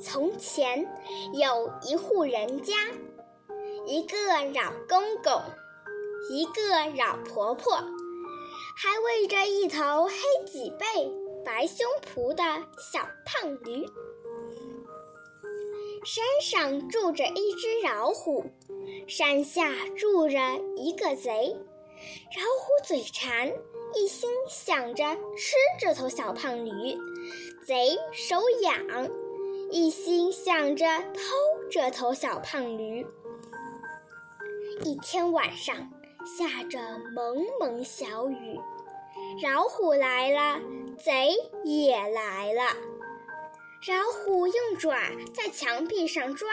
从前有一户人家，一个老公公，一个老婆婆，还喂着一头黑脊背、白胸脯的小胖驴。山上住着一只老虎，山下住着一个贼。老虎嘴馋，一心想着吃这头小胖驴；贼手痒，一心想着偷这头小胖驴。一天晚上，下着蒙蒙小雨，老虎来了，贼也来了。老虎用爪在墙壁上抓，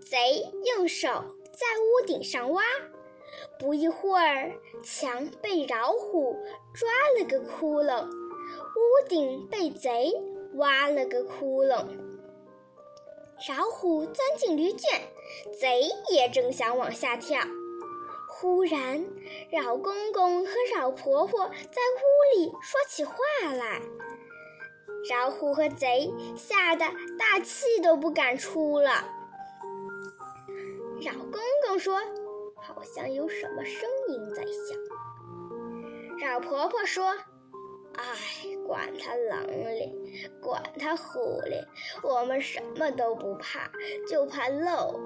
贼用手在屋顶上挖。不一会儿，墙被老虎抓了个窟窿，屋顶被贼挖了个窟窿。老虎钻进驴圈，贼也正想往下跳，忽然，老公公和老婆婆在屋里说起话来。老虎和贼吓得大气都不敢出了。老公公说。好像有什么声音在响。老婆婆说：“哎，管他狼哩，管他虎哩，我们什么都不怕，就怕漏。”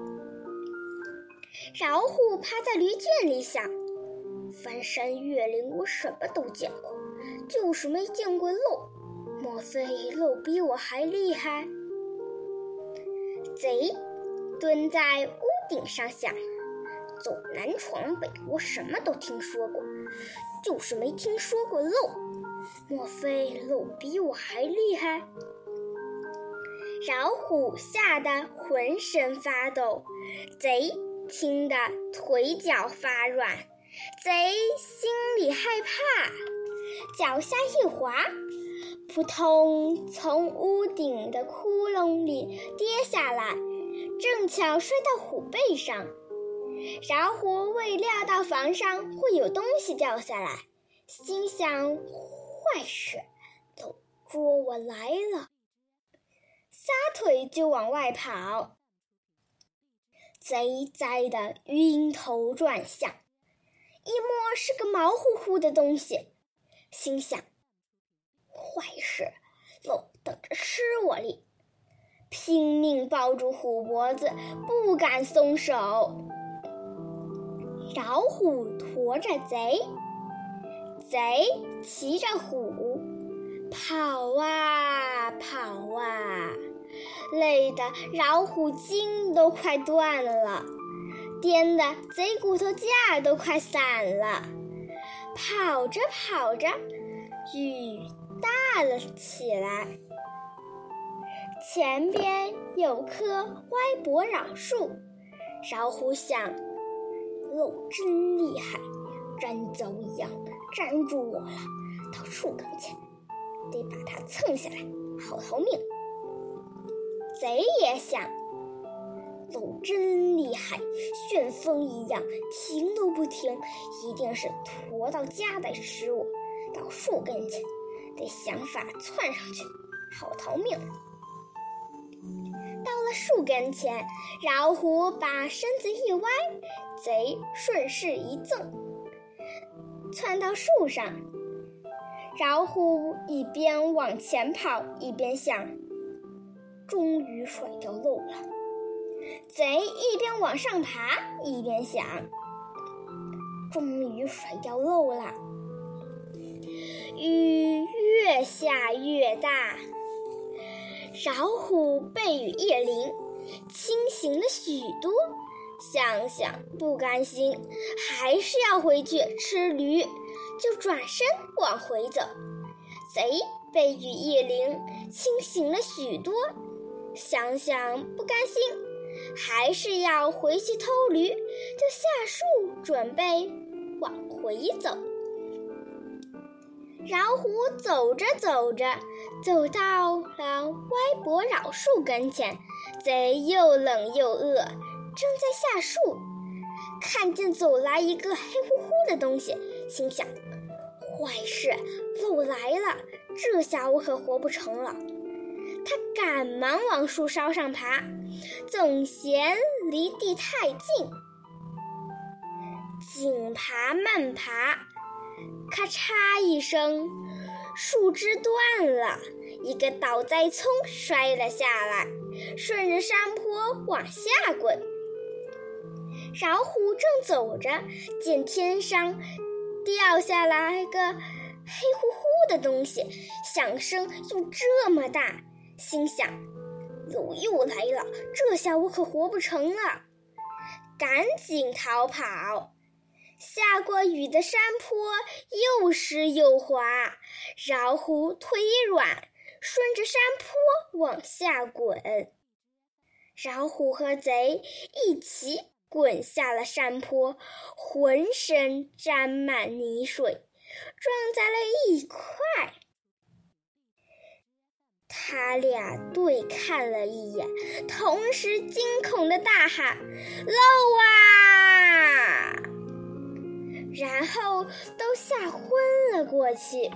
老虎趴在驴圈里想：“翻山越岭我什么都见过，就是没见过漏。莫非漏比我还厉害？”贼蹲在屋顶上想。走南闯北，我什么都听说过，就是没听说过漏。莫非漏比我还厉害？老虎吓得浑身发抖，贼听得腿脚发软，贼心里害怕，脚下一滑，扑通从屋顶的窟窿里跌下来，正巧摔到虎背上。老虎未料到房上会有东西掉下来，心想：坏事，都捉我来了！撒腿就往外跑。贼栽得晕头转向，一摸是个毛乎乎的东西，心想：坏事，漏等着吃我哩！拼命抱住虎脖子，不敢松手。老虎驮着贼，贼骑着虎，跑啊跑啊，累得老虎筋都快断了，颠得贼骨头架都快散了。跑着跑着，雨大了起来，前边有棵歪脖老树，老虎想。漏真厉害，粘胶一样粘住我了。到树跟前，得把它蹭下来，好逃命。贼也想，走真厉害，旋风一样停都不停，一定是驮到家再吃我。到树跟前，得想法窜上去，好逃命。到了树跟前，老虎把身子一歪。贼顺势一赠，窜到树上。老虎一边往前跑，一边想：终于甩掉漏了。贼一边往上爬，一边想：终于甩掉漏了。雨越下越大，老虎被雨一淋，清醒了许多。想想不甘心，还是要回去吃驴，就转身往回走。贼被雨一淋，清醒了许多。想想不甘心，还是要回去偷驴，就下树准备往回走。老虎走着走着，走到了歪脖老树跟前，贼又冷又饿。正在下树，看见走来一个黑乎乎的东西，心想：坏事，漏来了，这下我可活不成了。他赶忙往树梢上爬，总嫌离地太近。紧爬慢爬，咔嚓一声，树枝断了，一个倒栽葱摔了下来，顺着山坡往下滚。老虎正走着，见天上掉下来个黑乎乎的东西，响声又这么大，心想：鹿又来了，这下我可活不成了！赶紧逃跑。下过雨的山坡又湿又滑，老虎腿一软，顺着山坡往下滚。老虎和贼一起滚下了山坡，浑身沾满泥水，撞在了一块。他俩对看了一眼，同时惊恐的大喊：“漏啊！”然后都吓昏了过去。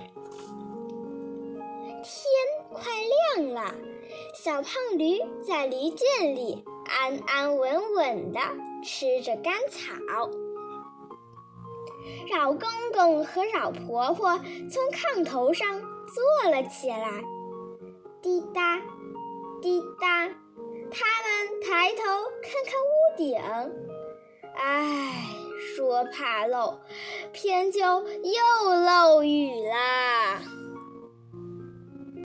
天快亮了，小胖驴在驴圈里安安稳稳的吃着干草。老公公和老婆婆从炕头上坐了起来，滴答滴答，他们抬头看看屋顶，唉。说怕漏，偏就又漏雨了。